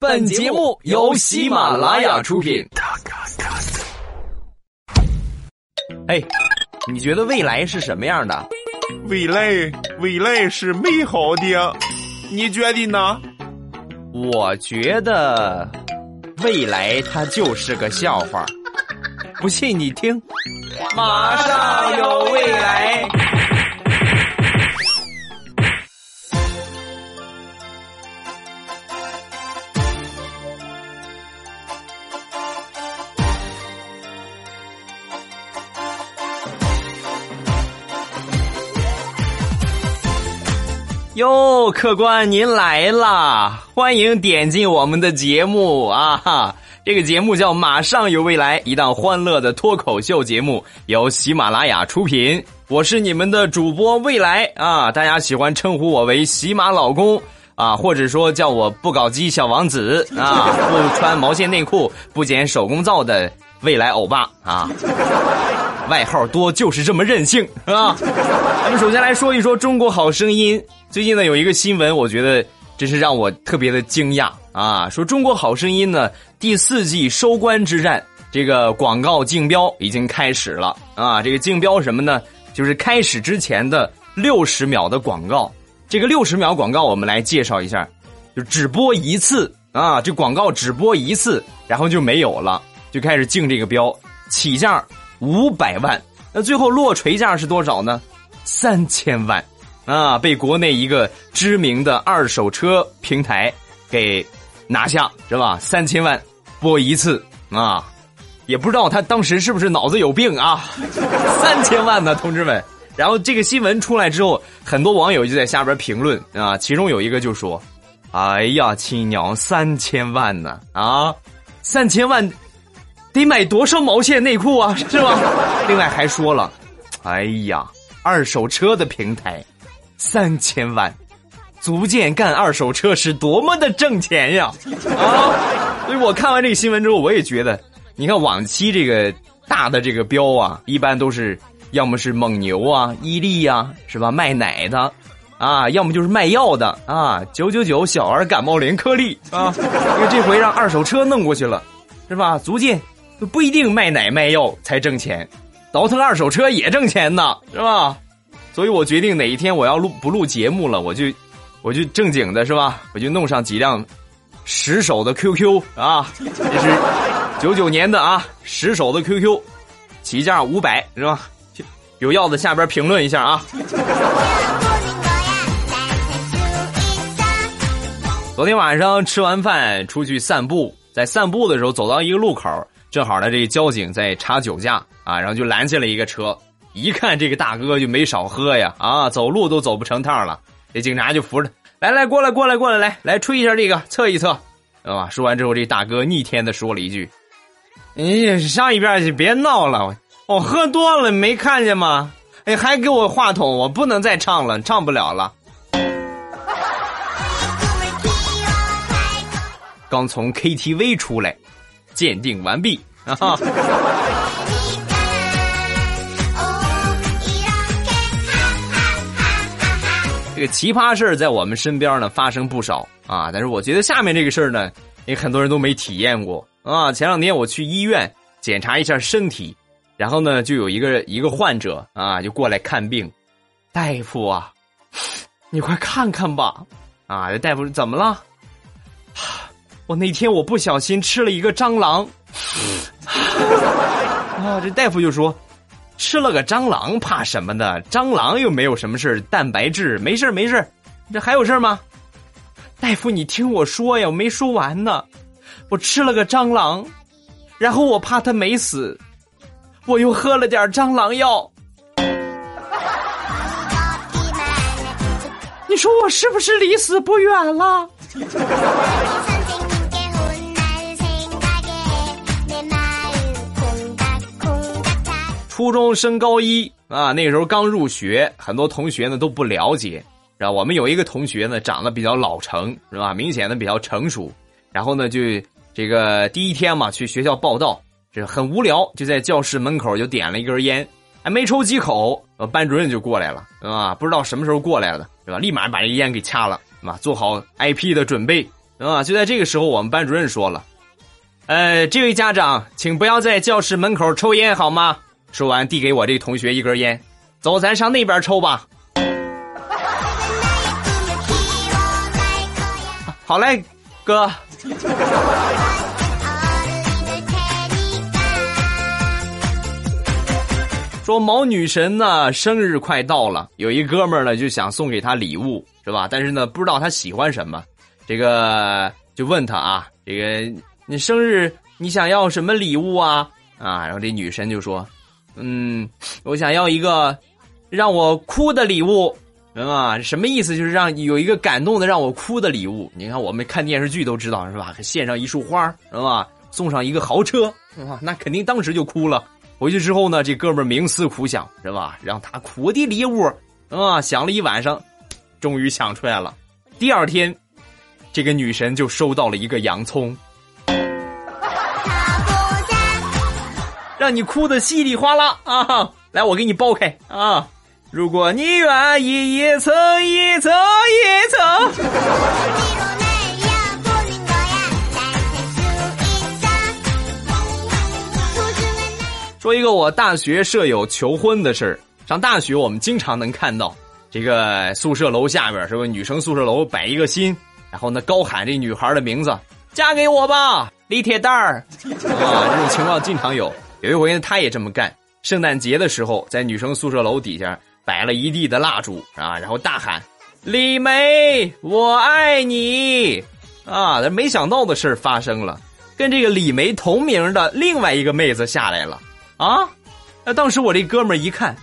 本节目由喜马拉雅出品。哎，你觉得未来是什么样的？未来，未来是美好的，你觉得呢？我觉得未来它就是个笑话。不信你听，马上有未来。哟，客官您来啦！欢迎点进我们的节目啊！哈，这个节目叫《马上有未来》，一档欢乐的脱口秀节目，由喜马拉雅出品。我是你们的主播未来啊，大家喜欢称呼我为喜马老公啊，或者说叫我不搞基小王子啊，不穿毛线内裤，不剪手工皂的未来欧巴啊。外号多就是这么任性啊！咱们首先来说一说《中国好声音》。最近呢，有一个新闻，我觉得真是让我特别的惊讶啊！说《中国好声音》呢第四季收官之战，这个广告竞标已经开始了啊！这个竞标什么呢？就是开始之前的六十秒的广告。这个六十秒广告，我们来介绍一下，就只播一次啊！这广告只播一次，然后就没有了，就开始竞这个标，起价。五百万，那最后落锤价是多少呢？三千万，啊，被国内一个知名的二手车平台给拿下，是吧？三千万播一次啊，也不知道他当时是不是脑子有病啊？三千万呢，同志们。然后这个新闻出来之后，很多网友就在下边评论啊，其中有一个就说：“哎呀，亲娘，三千万呢啊，三千万。”得买多少毛线内裤啊，是吧？另外还说了，哎呀，二手车的平台，三千万，足见干二手车是多么的挣钱呀！啊，所以我看完这个新闻之后，我也觉得，你看往期这个大的这个标啊，一般都是要么是蒙牛啊、伊利呀，是吧？卖奶的，啊，要么就是卖药的啊，九九九小儿感冒灵颗粒啊。因为这回让二手车弄过去了，是吧？足见。不一定卖奶卖药才挣钱，倒腾二手车也挣钱呢，是吧？所以我决定哪一天我要录不录节目了，我就我就正经的是吧？我就弄上几辆十手的 QQ 啊，这是九九年的啊，十手的 QQ，起价五百是吧？有要的下边评论一下啊。昨天晚上吃完饭出去散步，在散步的时候走到一个路口。正好呢，这交警在查酒驾啊，然后就拦下了一个车，一看这个大哥就没少喝呀，啊，走路都走不成趟了。这警察就扶着，来来，过来过来过来，来来吹一下这个，测一测，啊，说完之后，这大哥逆天的说了一句：“哎，上一边去，别闹了，我喝多了，没看见吗？哎，还给我话筒，我不能再唱了，唱不了了。”刚从 KTV 出来。鉴定完毕啊！这个奇葩事儿在我们身边呢发生不少啊，但是我觉得下面这个事儿呢，也很多人都没体验过啊。前两天我去医院检查一下身体，然后呢，就有一个一个患者啊，就过来看病，大夫啊，你快看看吧，啊，这大夫怎么了？我那天我不小心吃了一个蟑螂，啊，这大夫就说，吃了个蟑螂怕什么的？蟑螂又没有什么事蛋白质没事没事这还有事吗？大夫，你听我说呀，我没说完呢。我吃了个蟑螂，然后我怕它没死，我又喝了点蟑螂药。你说我是不是离死不远了？初中升高一啊，那个时候刚入学，很多同学呢都不了解。然后我们有一个同学呢，长得比较老成，是吧？明显的比较成熟。然后呢，就这个第一天嘛，去学校报道，这很无聊，就在教室门口就点了一根烟，还没抽几口，班主任就过来了，啊？不知道什么时候过来了，是吧？立马把这烟给掐了，是吧？做好挨批的准备，啊，就在这个时候，我们班主任说了：“呃，这位家长，请不要在教室门口抽烟，好吗？”说完，递给我这同学一根烟，走，咱上那边抽吧。好嘞，哥。说毛女神呢，生日快到了，有一哥们呢就想送给她礼物，是吧？但是呢，不知道她喜欢什么，这个就问他啊，这个你生日你想要什么礼物啊？啊，然后这女神就说，嗯，我想要一个让我哭的礼物，啊，什么意思？就是让有一个感动的让我哭的礼物。你看我们看电视剧都知道是吧？献上一束花，是吧？送上一个豪车，啊，那肯定当时就哭了。回去之后呢，这哥们冥思苦想，是吧？让他哭的礼物啊，想了一晚上，终于想出来了。第二天，这个女神就收到了一个洋葱，你哭的稀里哗啦啊！来，我给你剥开啊！如果你愿意，一层一层一层。说一个我大学舍友求婚的事儿。上大学我们经常能看到，这个宿舍楼下边是不女生宿舍楼摆一个心，然后呢高喊这女孩的名字，嫁给我吧，李铁蛋儿。啊，这种情况经常有。有一回呢，他也这么干。圣诞节的时候，在女生宿舍楼底下摆了一地的蜡烛啊，然后大喊李梅，我爱你。啊，没想到的事发生了，跟这个李梅同名的另外一个妹子下来了。啊，那当时我这哥们儿一看，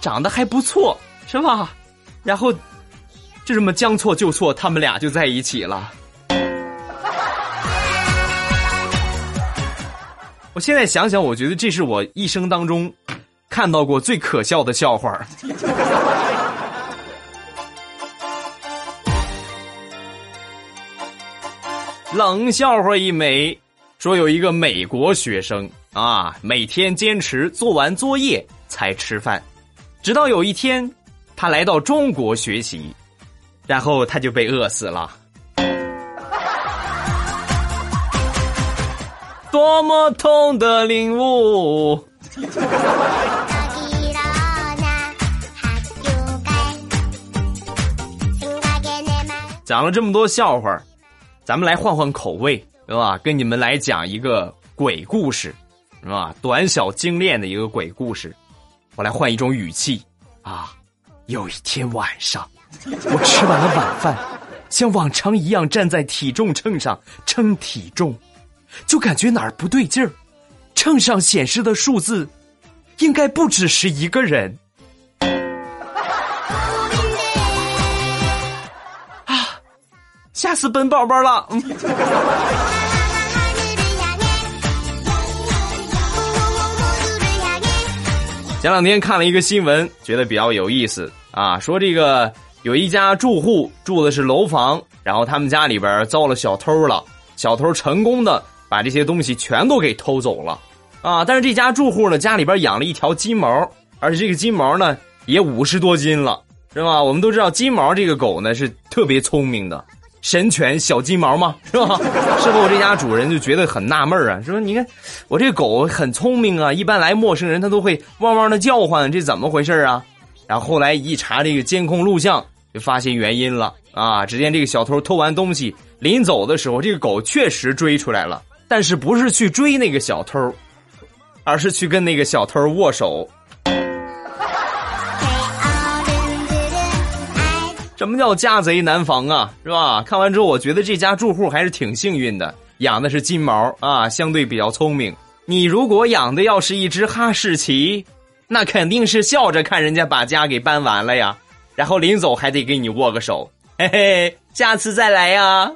长得还不错，是吧？然后就这么将错就错，他们俩就在一起了。我现在想想，我觉得这是我一生当中看到过最可笑的笑话。冷笑话一枚，说有一个美国学生。啊，每天坚持做完作业才吃饭，直到有一天，他来到中国学习，然后他就被饿死了。多么痛的领悟！讲了这么多笑话，咱们来换换口味，对吧？跟你们来讲一个鬼故事。是吧？短小精炼的一个鬼故事，我来换一种语气啊！有一天晚上，我吃完了晚饭，像往常一样站在体重秤上称体重，就感觉哪儿不对劲儿，秤上显示的数字应该不只是一个人啊！吓死本宝宝了！前两天看了一个新闻，觉得比较有意思啊。说这个有一家住户住的是楼房，然后他们家里边遭了小偷了，小偷成功的把这些东西全都给偷走了啊。但是这家住户呢，家里边养了一条金毛，而且这个金毛呢也五十多斤了，是吧？我们都知道金毛这个狗呢是特别聪明的。神犬小金毛嘛，是吧？事后这家主人就觉得很纳闷啊，说：“你看，我这狗很聪明啊，一般来陌生人它都会汪汪的叫唤，这怎么回事啊？”然后后来一查这个监控录像，就发现原因了啊！只见这个小偷偷完东西临走的时候，这个狗确实追出来了，但是不是去追那个小偷，而是去跟那个小偷握手。什么叫家贼难防啊？是吧？看完之后，我觉得这家住户还是挺幸运的，养的是金毛啊，相对比较聪明。你如果养的要是一只哈士奇，那肯定是笑着看人家把家给搬完了呀，然后临走还得给你握个手，嘿嘿，下次再来呀。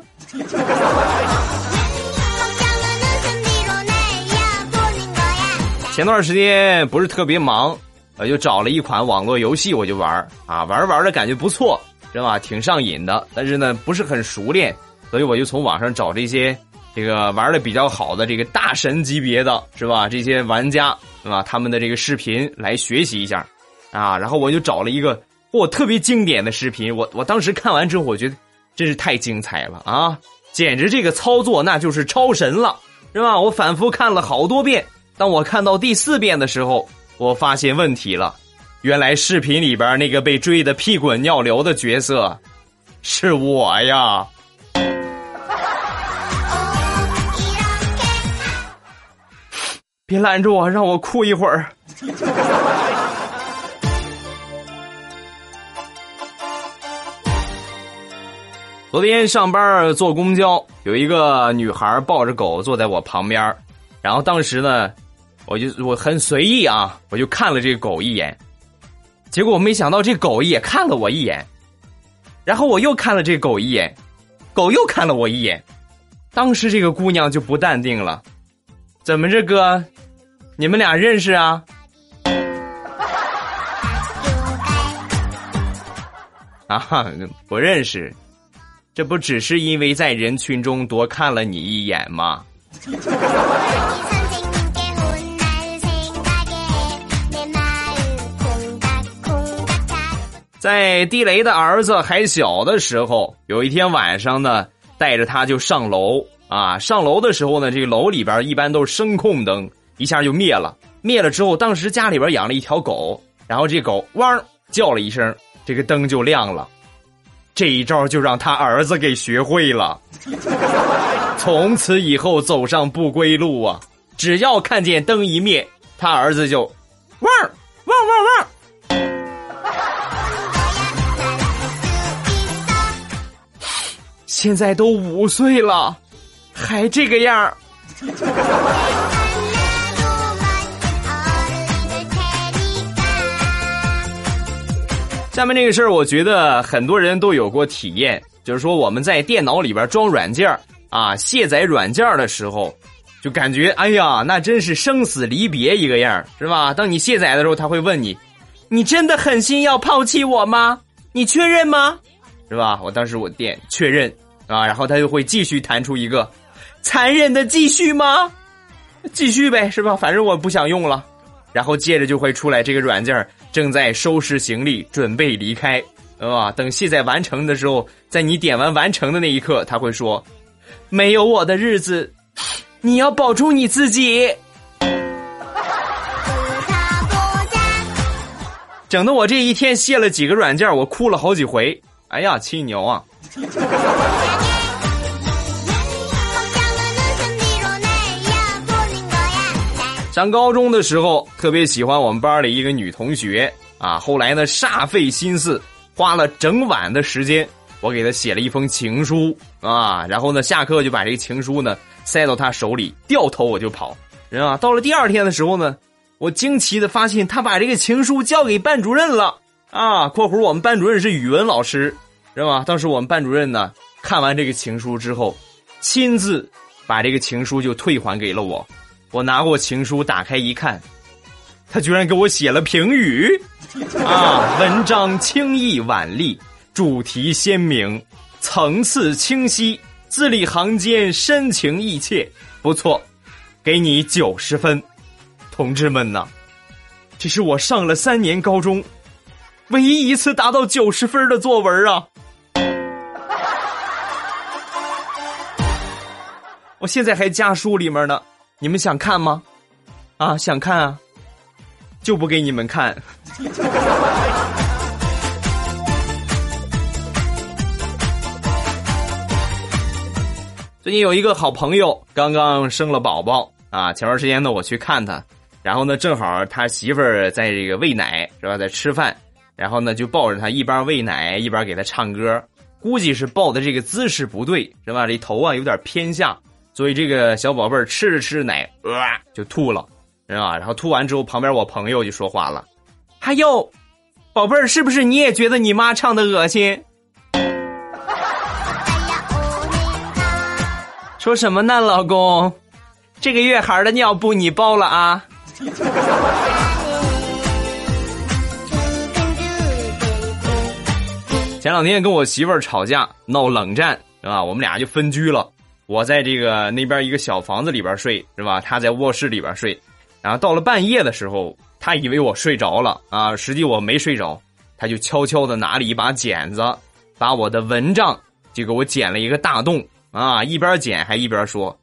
前段时间不是特别忙，我就找了一款网络游戏，我就玩啊，玩玩的感觉不错。是吧？挺上瘾的，但是呢，不是很熟练，所以我就从网上找这些这个玩的比较好的这个大神级别的是吧？这些玩家是吧？他们的这个视频来学习一下啊。然后我就找了一个我特别经典的视频，我我当时看完之后，我觉得真是太精彩了啊！简直这个操作那就是超神了，是吧？我反复看了好多遍，当我看到第四遍的时候，我发现问题了，原来视频里边那个被追的屁滚尿流的角色是我呀！别拦着我，让我哭一会儿。昨天上班坐公交，有一个女孩抱着狗坐在我旁边，然后当时呢，我就我很随意啊，我就看了这狗一眼，结果我没想到这狗也看了我一眼，然后我又看了这狗一眼，狗又看了我一眼，当时这个姑娘就不淡定了，怎么着哥，你们俩认识啊？啊，不认识。这不只是因为在人群中多看了你一眼吗？在地雷的儿子还小的时候，有一天晚上呢，带着他就上楼啊。上楼的时候呢，这个楼里边一般都是声控灯，一下就灭了。灭了之后，当时家里边养了一条狗，然后这狗汪叫了一声，这个灯就亮了。这一招就让他儿子给学会了，从此以后走上不归路啊！只要看见灯一灭，他儿子就现在都五岁了，还这个样儿。下面这个事儿，我觉得很多人都有过体验，就是说我们在电脑里边装软件啊，卸载软件的时候，就感觉哎呀，那真是生死离别一个样是吧？当你卸载的时候，他会问你：“你真的狠心要抛弃我吗？你确认吗？”是吧？我当时我点确认啊，然后他就会继续弹出一个残忍的继续吗？继续呗，是吧？反正我不想用了。然后接着就会出来这个软件正在收拾行李，准备离开，啊，等卸载完成的时候，在你点完完成的那一刻，他会说：“没有我的日子，你要保住你自己。”整的我这一天卸了几个软件，我哭了好几回。哎呀，气牛啊！上高中的时候，特别喜欢我们班里一个女同学啊。后来呢，煞费心思，花了整晚的时间，我给她写了一封情书啊。然后呢，下课就把这个情书呢塞到她手里，掉头我就跑。人啊，到了第二天的时候呢，我惊奇的发现她把这个情书交给班主任了啊。（括弧我们班主任是语文老师，知道吧？当时我们班主任呢，看完这个情书之后，亲自把这个情书就退还给了我。我拿过情书，打开一看，他居然给我写了评语，啊，文章清逸婉丽，主题鲜明，层次清晰，字里行间深情意切，不错，给你九十分，同志们呐，这是我上了三年高中，唯一一次达到九十分的作文啊！我现在还家书里面呢。你们想看吗？啊，想看啊，就不给你们看。最近有一个好朋友刚刚生了宝宝啊，前段时间呢我去看他，然后呢正好他媳妇儿在这个喂奶是吧，在吃饭，然后呢就抱着他一边喂奶一边给他唱歌，估计是抱的这个姿势不对是吧？这头啊有点偏下。所以这个小宝贝儿吃着吃着奶，呃，就吐了，是吧？然后吐完之后，旁边我朋友就说话了：“还有，宝贝儿，是不是你也觉得你妈唱的恶心？”说什么呢，老公？这个月孩的尿布你包了啊？前两天跟我媳妇儿吵架，闹冷战，是吧？我们俩就分居了。我在这个那边一个小房子里边睡，是吧？他在卧室里边睡，然后到了半夜的时候，他以为我睡着了啊，实际我没睡着，他就悄悄的拿了一把剪子，把我的蚊帐就给我剪了一个大洞啊，一边剪还一边说：“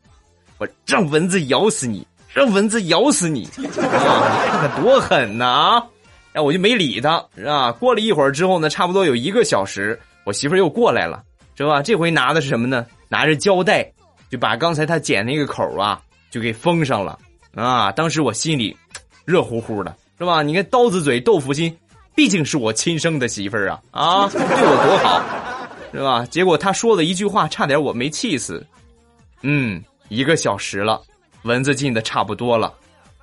我让蚊子咬死你，让蚊子咬死你啊！看看多狠呐啊！”然后我就没理他，是吧？过了一会儿之后呢，差不多有一个小时，我媳妇又过来了，是吧？这回拿的是什么呢？拿着胶带，就把刚才他剪那个口啊，就给封上了啊！当时我心里热乎乎的，是吧？你看刀子嘴豆腐心，毕竟是我亲生的媳妇儿啊啊，对我多好，是吧？结果他说的一句话，差点我没气死。嗯，一个小时了，蚊子进的差不多了，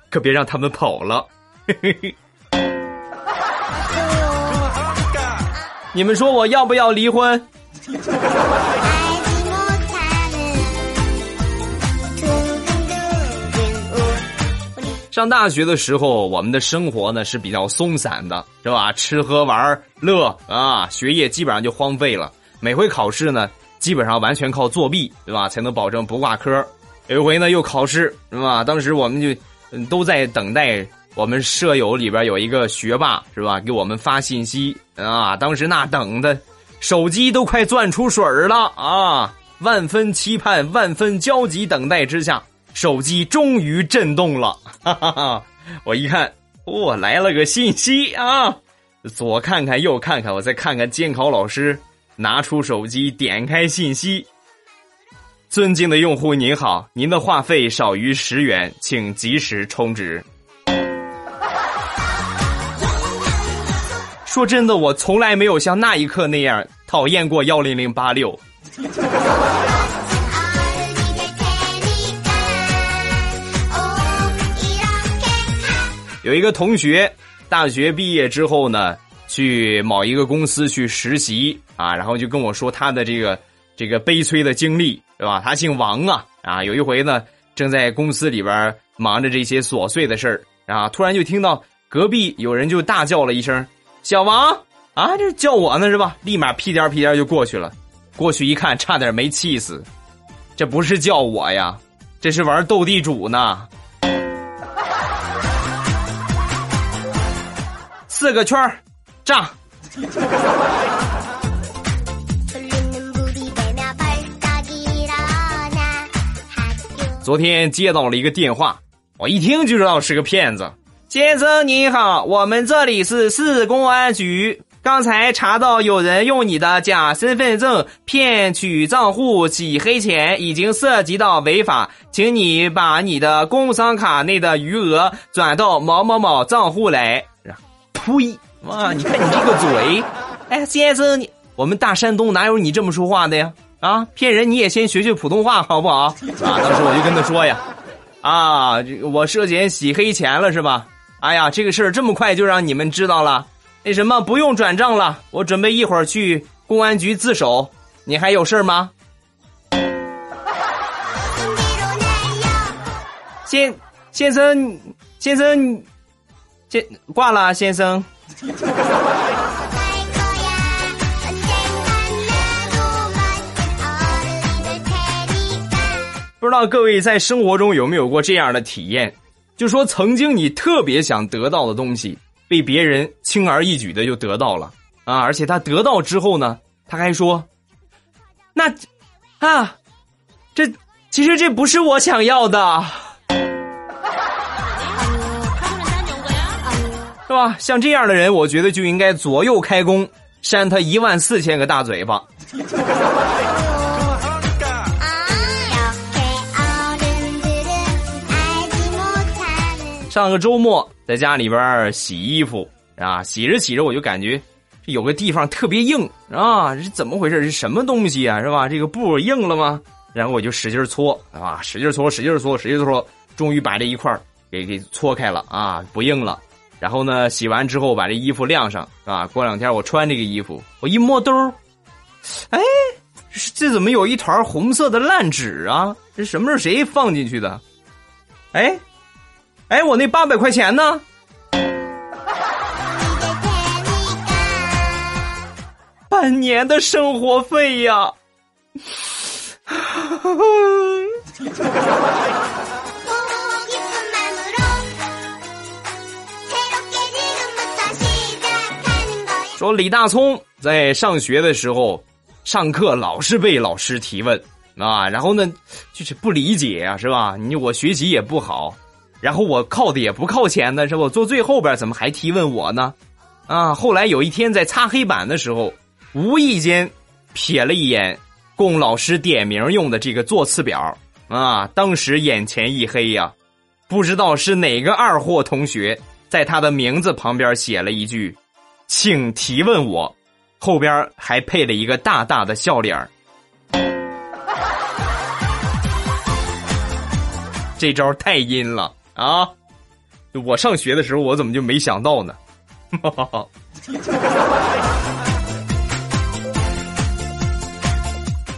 可别让他们跑了。你们说我要不要离婚？上大学的时候，我们的生活呢是比较松散的，是吧？吃喝玩乐啊，学业基本上就荒废了。每回考试呢，基本上完全靠作弊，对吧？才能保证不挂科。有一回呢，又考试，是吧？当时我们就都在等待。我们舍友里边有一个学霸，是吧？给我们发信息啊！当时那等的，手机都快攥出水了啊！万分期盼、万分焦急等待之下，手机终于震动了。哈哈哈！我一看，哦，来了个信息啊！左看看，右看看，我再看看监考老师，拿出手机，点开信息。尊敬的用户您好，您的话费少于十元，请及时充值。说真的，我从来没有像那一刻那样讨厌过幺零零八六。有一个同学，大学毕业之后呢，去某一个公司去实习啊，然后就跟我说他的这个这个悲催的经历，是吧？他姓王啊啊，有一回呢，正在公司里边忙着这些琐碎的事儿啊，突然就听到隔壁有人就大叫了一声。小王啊，这叫我呢是吧？立马屁颠屁颠就过去了，过去一看，差点没气死。这不是叫我呀，这是玩斗地主呢。四个圈，炸。昨天接到了一个电话，我一听就知道是个骗子。先生您好，我们这里是市公安局。刚才查到有人用你的假身份证骗取账户洗黑钱，已经涉及到违法，请你把你的工商卡内的余额转到某某某账户来。呸！哇，你看你这个嘴！哎，先生，你我们大山东哪有你这么说话的呀？啊，骗人你也先学学普通话好不好？啊，当时我就跟他说呀，啊，我涉嫌洗黑钱了是吧？哎呀，这个事儿这么快就让你们知道了，那什么不用转账了，我准备一会儿去公安局自首。你还有事儿吗？先先生，先生，先挂了，先生。不知道各位在生活中有没有过这样的体验？就说曾经你特别想得到的东西，被别人轻而易举的就得到了啊！而且他得到之后呢，他还说：“那啊，这其实这不是我想要的，是吧？”像这样的人，我觉得就应该左右开弓，扇他一万四千个大嘴巴。上个周末在家里边洗衣服啊，洗着洗着我就感觉这有个地方特别硬啊，这怎么回事？是什么东西啊？是吧？这个布硬了吗？然后我就使劲搓啊，使劲搓，使劲搓，使劲搓，终于把这一块给给搓开了啊，不硬了。然后呢，洗完之后把这衣服晾上啊，过两天我穿这个衣服，我一摸兜哎，这怎么有一团红色的烂纸啊？这什么是谁放进去的？哎。哎，我那八百块钱呢？半年的生活费呀！说李大聪在上学的时候上课老是被老师提问啊，然后呢就是不理解啊，是吧？你我学习也不好，然后我靠的也不靠前的是吧？坐最后边怎么还提问我呢？啊！后来有一天在擦黑板的时候，无意间瞥了一眼供老师点名用的这个座次表啊，当时眼前一黑呀，不知道是哪个二货同学在他的名字旁边写了一句“请提问我”，后边还配了一个大大的笑脸这招太阴了啊！我上学的时候，我怎么就没想到呢？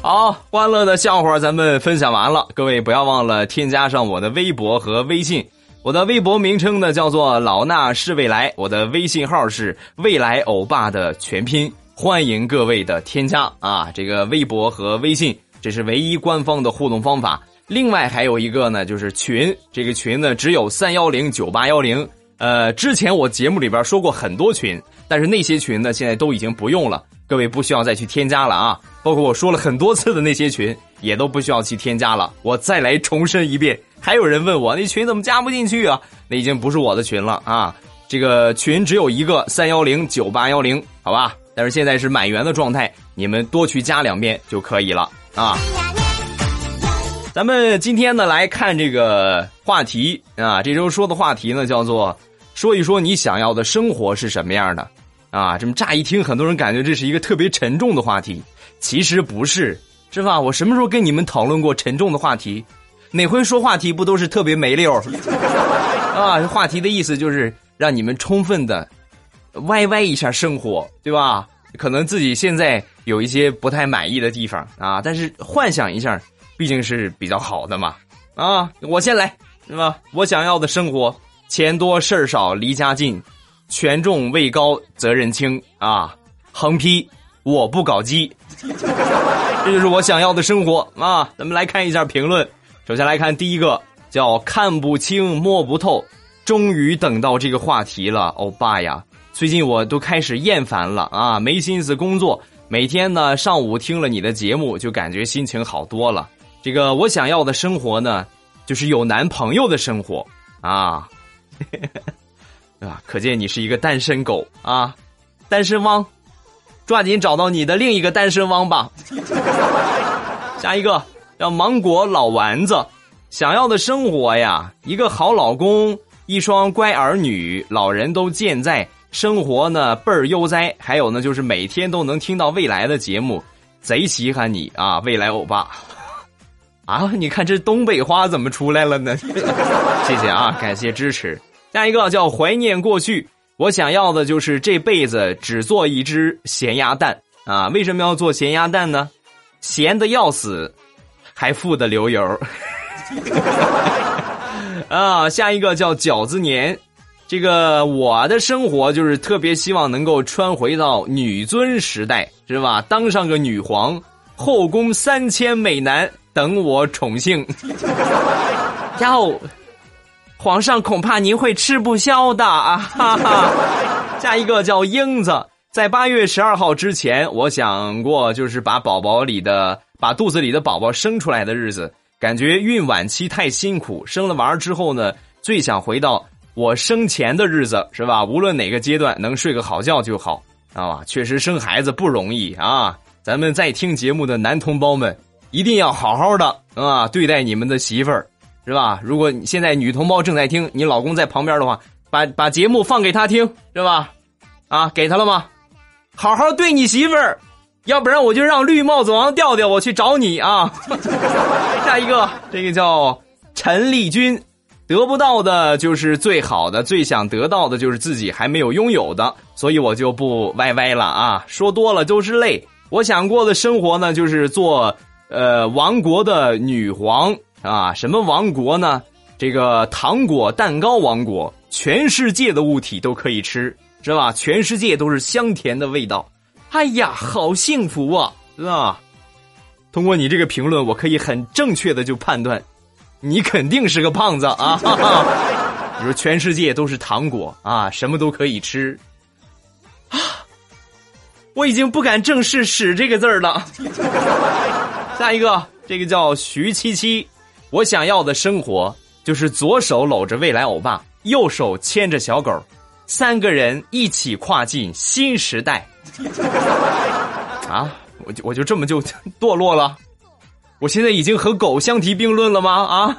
好，欢乐的笑话咱们分享完了，各位不要忘了添加上我的微博和微信。我的微博名称呢叫做老衲是未来，我的微信号是未来欧巴的全拼，欢迎各位的添加啊！这个微博和微信，这是唯一官方的互动方法。另外还有一个呢，就是群，这个群呢只有三幺零九八幺零。呃，之前我节目里边说过很多群，但是那些群呢，现在都已经不用了，各位不需要再去添加了啊。包括我说了很多次的那些群，也都不需要去添加了。我再来重申一遍，还有人问我那群怎么加不进去啊？那已经不是我的群了啊。这个群只有一个三幺零九八幺零，好吧？但是现在是满员的状态，你们多去加两遍就可以了啊。咱们今天呢来看这个话题啊，这周说的话题呢叫做。说一说你想要的生活是什么样的，啊，这么乍一听，很多人感觉这是一个特别沉重的话题，其实不是，是吧？我什么时候跟你们讨论过沉重的话题？哪回说话题不都是特别没溜 啊？话题的意思就是让你们充分的歪歪一下生活，对吧？可能自己现在有一些不太满意的地方啊，但是幻想一下，毕竟是比较好的嘛。啊，我先来，是吧？我想要的生活。钱多事儿少离家近，权重位高责任轻啊！横批：我不搞基，这就是我想要的生活啊！咱们来看一下评论，首先来看第一个，叫看不清摸不透，终于等到这个话题了，欧巴呀！最近我都开始厌烦了啊，没心思工作，每天呢上午听了你的节目，就感觉心情好多了。这个我想要的生活呢，就是有男朋友的生活啊。啊？可见你是一个单身狗啊，单身汪，抓紧找到你的另一个单身汪吧。下一个叫芒果老丸子，想要的生活呀，一个好老公，一双乖儿女，老人都健在，生活呢倍儿悠哉。还有呢，就是每天都能听到未来的节目，贼稀罕你啊，未来欧巴。啊，你看这东北话怎么出来了呢？谢谢啊，感谢支持。下一个叫怀念过去，我想要的就是这辈子只做一只咸鸭蛋啊！为什么要做咸鸭蛋呢？咸的要死，还富的流油。啊，下一个叫饺子年，这个我的生活就是特别希望能够穿回到女尊时代，是吧？当上个女皇，后宫三千美男。等我宠幸，哟，皇上恐怕您会吃不消的啊！哈哈。下一个叫英子，在八月十二号之前，我想过就是把宝宝里的把肚子里的宝宝生出来的日子，感觉孕晚期太辛苦，生了娃之后呢，最想回到我生前的日子，是吧？无论哪个阶段，能睡个好觉就好啊！确实生孩子不容易啊！咱们在听节目的男同胞们。一定要好好的啊，对待你们的媳妇儿，是吧？如果现在女同胞正在听，你老公在旁边的话，把把节目放给他听，是吧？啊，给他了吗？好好对你媳妇儿，要不然我就让绿帽子王调调我去找你啊！下一个，这个叫陈丽君，得不到的就是最好的，最想得到的就是自己还没有拥有的，所以我就不歪歪了啊，说多了都是泪。我想过的生活呢，就是做。呃，王国的女皇啊，什么王国呢？这个糖果蛋糕王国，全世界的物体都可以吃，是吧？全世界都是香甜的味道。哎呀，好幸福啊，是吧？通过你这个评论，我可以很正确的就判断，你肯定是个胖子啊！你说全世界都是糖果啊，什么都可以吃啊，我已经不敢正视“屎”这个字儿了。下一个，这个叫徐七七，我想要的生活就是左手搂着未来欧巴，右手牵着小狗，三个人一起跨进新时代。啊，我就我就这么就 堕落了？我现在已经和狗相提并论了吗？啊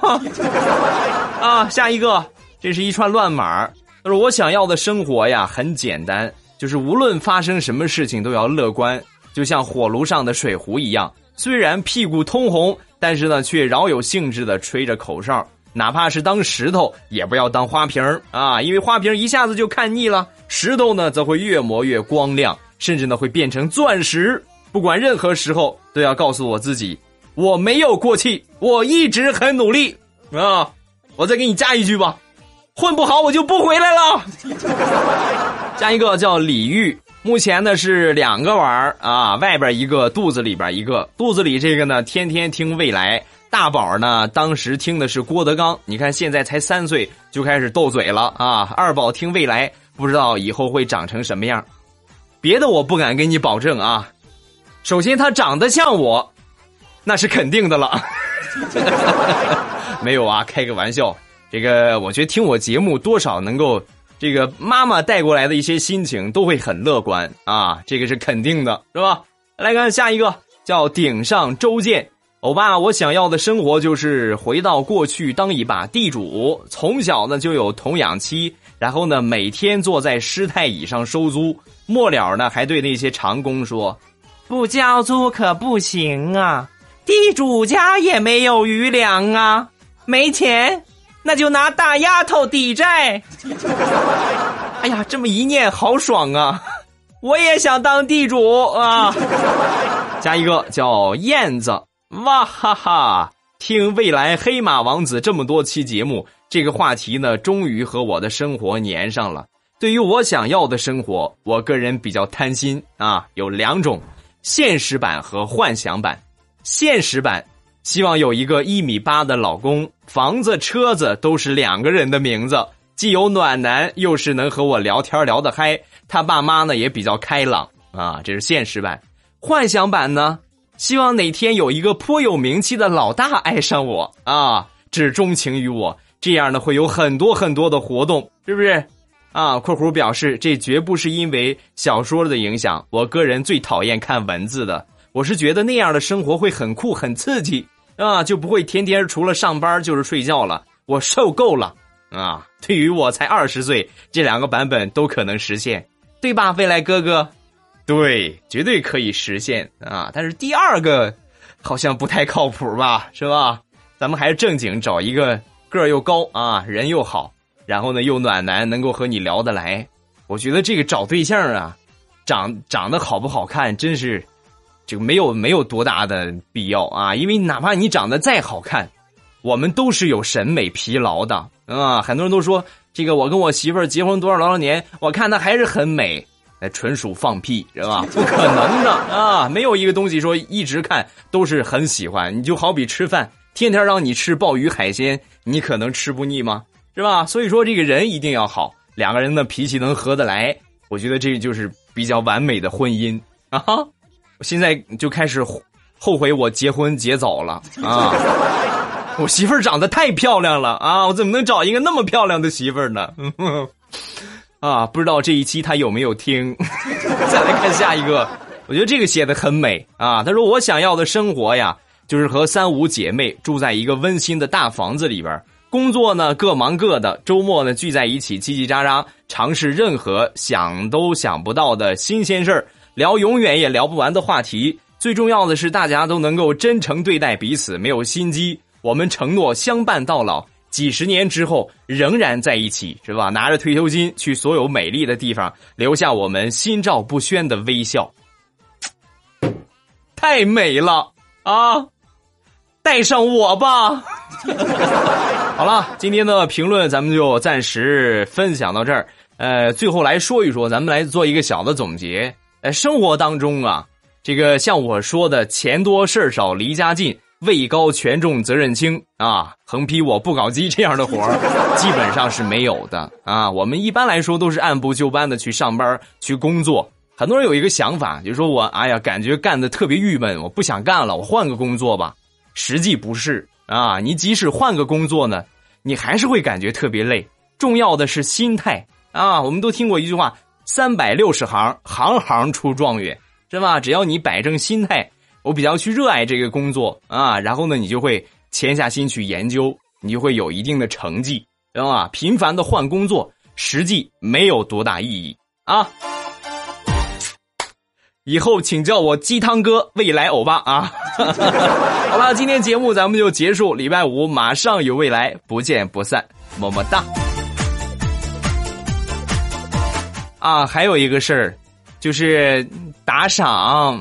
啊！下一个，这是一串乱码。他说：“我想要的生活呀，很简单，就是无论发生什么事情都要乐观，就像火炉上的水壶一样，虽然屁股通红，但是呢，却饶有兴致的吹着口哨。哪怕是当石头，也不要当花瓶啊，因为花瓶一下子就看腻了，石头呢，则会越磨越光亮，甚至呢，会变成钻石。不管任何时候，都要告诉我自己，我没有过气，我一直很努力啊！我再给你加一句吧。”混不好我就不回来了。加一个叫李玉，目前呢是两个娃儿啊，外边一个，肚子里边一个。肚子里这个呢，天天听未来。大宝呢，当时听的是郭德纲，你看现在才三岁就开始斗嘴了啊。二宝听未来，不知道以后会长成什么样。别的我不敢给你保证啊。首先他长得像我，那是肯定的了。没有啊，开个玩笑。这个我觉得听我节目多少能够，这个妈妈带过来的一些心情都会很乐观啊，这个是肯定的，是吧？来看下一个，叫顶上周建，欧巴，我想要的生活就是回到过去当一把地主，从小呢就有童养妻，然后呢每天坐在师太椅上收租，末了呢还对那些长工说，不交租可不行啊，地主家也没有余粮啊，没钱。那就拿大丫头抵债。哎呀，这么一念好爽啊！我也想当地主啊！加一个叫燕子，哇哈哈！听未来黑马王子这么多期节目，这个话题呢，终于和我的生活粘上了。对于我想要的生活，我个人比较贪心啊，有两种：现实版和幻想版。现实版。希望有一个一米八的老公，房子、车子都是两个人的名字，既有暖男，又是能和我聊天聊得嗨。他爸妈呢也比较开朗啊，这是现实版。幻想版呢，希望哪天有一个颇有名气的老大爱上我啊，只钟情于我，这样呢会有很多很多的活动，是不是？啊，括弧表示这绝不是因为小说的影响，我个人最讨厌看文字的，我是觉得那样的生活会很酷很刺激。啊，就不会天天除了上班就是睡觉了。我受够了啊！对于我才二十岁，这两个版本都可能实现，对吧，未来哥哥？对，绝对可以实现啊！但是第二个好像不太靠谱吧，是吧？咱们还是正经找一个个儿又高啊，人又好，然后呢又暖男，能够和你聊得来。我觉得这个找对象啊，长长得好不好看，真是。这个没有没有多大的必要啊，因为哪怕你长得再好看，我们都是有审美疲劳的啊。很多人都说这个我跟我媳妇儿结婚多少多少年，我看她还是很美，那纯属放屁，是吧？不 可能的啊，没有一个东西说一直看都是很喜欢。你就好比吃饭，天天让你吃鲍鱼海鲜，你可能吃不腻吗？是吧？所以说这个人一定要好，两个人的脾气能合得来，我觉得这就是比较完美的婚姻啊。我现在就开始后悔我结婚结早了啊！我媳妇儿长得太漂亮了啊！我怎么能找一个那么漂亮的媳妇儿呢？啊，不知道这一期他有没有听？再来看下一个，我觉得这个写的很美啊！他说：“我想要的生活呀，就是和三五姐妹住在一个温馨的大房子里边，工作呢各忙各的，周末呢聚在一起叽叽喳喳，尝试任何想都想不到的新鲜事儿。”聊永远也聊不完的话题，最重要的是大家都能够真诚对待彼此，没有心机。我们承诺相伴到老，几十年之后仍然在一起，是吧？拿着退休金去所有美丽的地方，留下我们心照不宣的微笑，太美了啊！带上我吧。好了，今天的评论咱们就暂时分享到这儿。呃，最后来说一说，咱们来做一个小的总结。在生活当中啊，这个像我说的“钱多事儿少离家近，位高权重责任轻”啊，横批我不搞基这样的活儿，基本上是没有的啊。我们一般来说都是按部就班的去上班去工作很多人有一个想法，就说我哎呀，感觉干的特别郁闷，我不想干了，我换个工作吧。实际不是啊，你即使换个工作呢，你还是会感觉特别累。重要的是心态啊！我们都听过一句话：“三百六十行，行行出状元”，是吧？只要你摆正心态，我比较去热爱这个工作啊，然后呢，你就会潜下心去研究，你就会有一定的成绩，知道吗？频繁的换工作，实际没有多大意义啊！以后请叫我鸡汤哥，未来欧巴啊！好了，今天节目咱们就结束，礼拜五马上有未来，不见不散，么么哒。啊，还有一个事儿，就是打赏，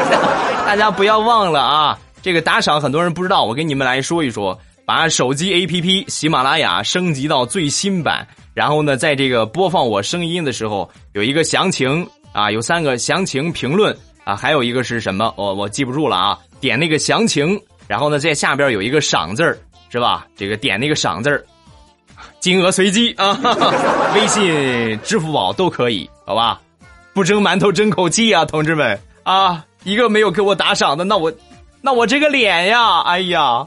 大家不要忘了啊！这个打赏很多人不知道，我跟你们来说一说，把手机 APP 喜马拉雅升级到最新版，然后呢，在这个播放我声音的时候，有一个详情啊，有三个详情评论啊，还有一个是什么？我我记不住了啊！点那个详情，然后呢，在下边有一个赏字儿，是吧？这个点那个赏字儿。金额随机 啊，微信、支付宝都可以，好吧？不蒸馒头争口气啊，同志们啊！一个没有给我打赏的，那我，那我这个脸呀，哎呀，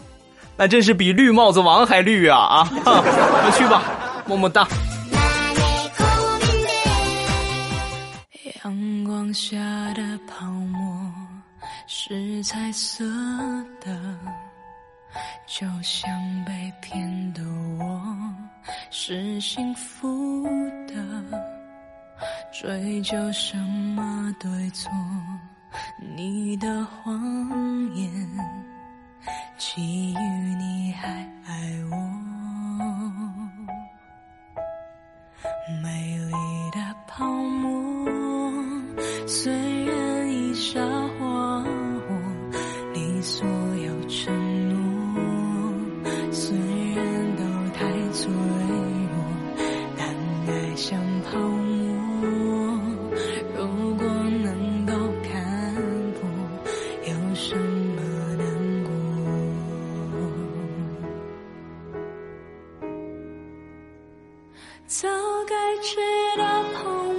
那真是比绿帽子王还绿啊啊！我去吧，么么哒。阳光下的泡沫是彩色的，就像被骗的我。是幸福的，追究什么对错？你的谎言，基于你还爱我，美丽的泡沫，虽然已沙化我，你所有承早该知道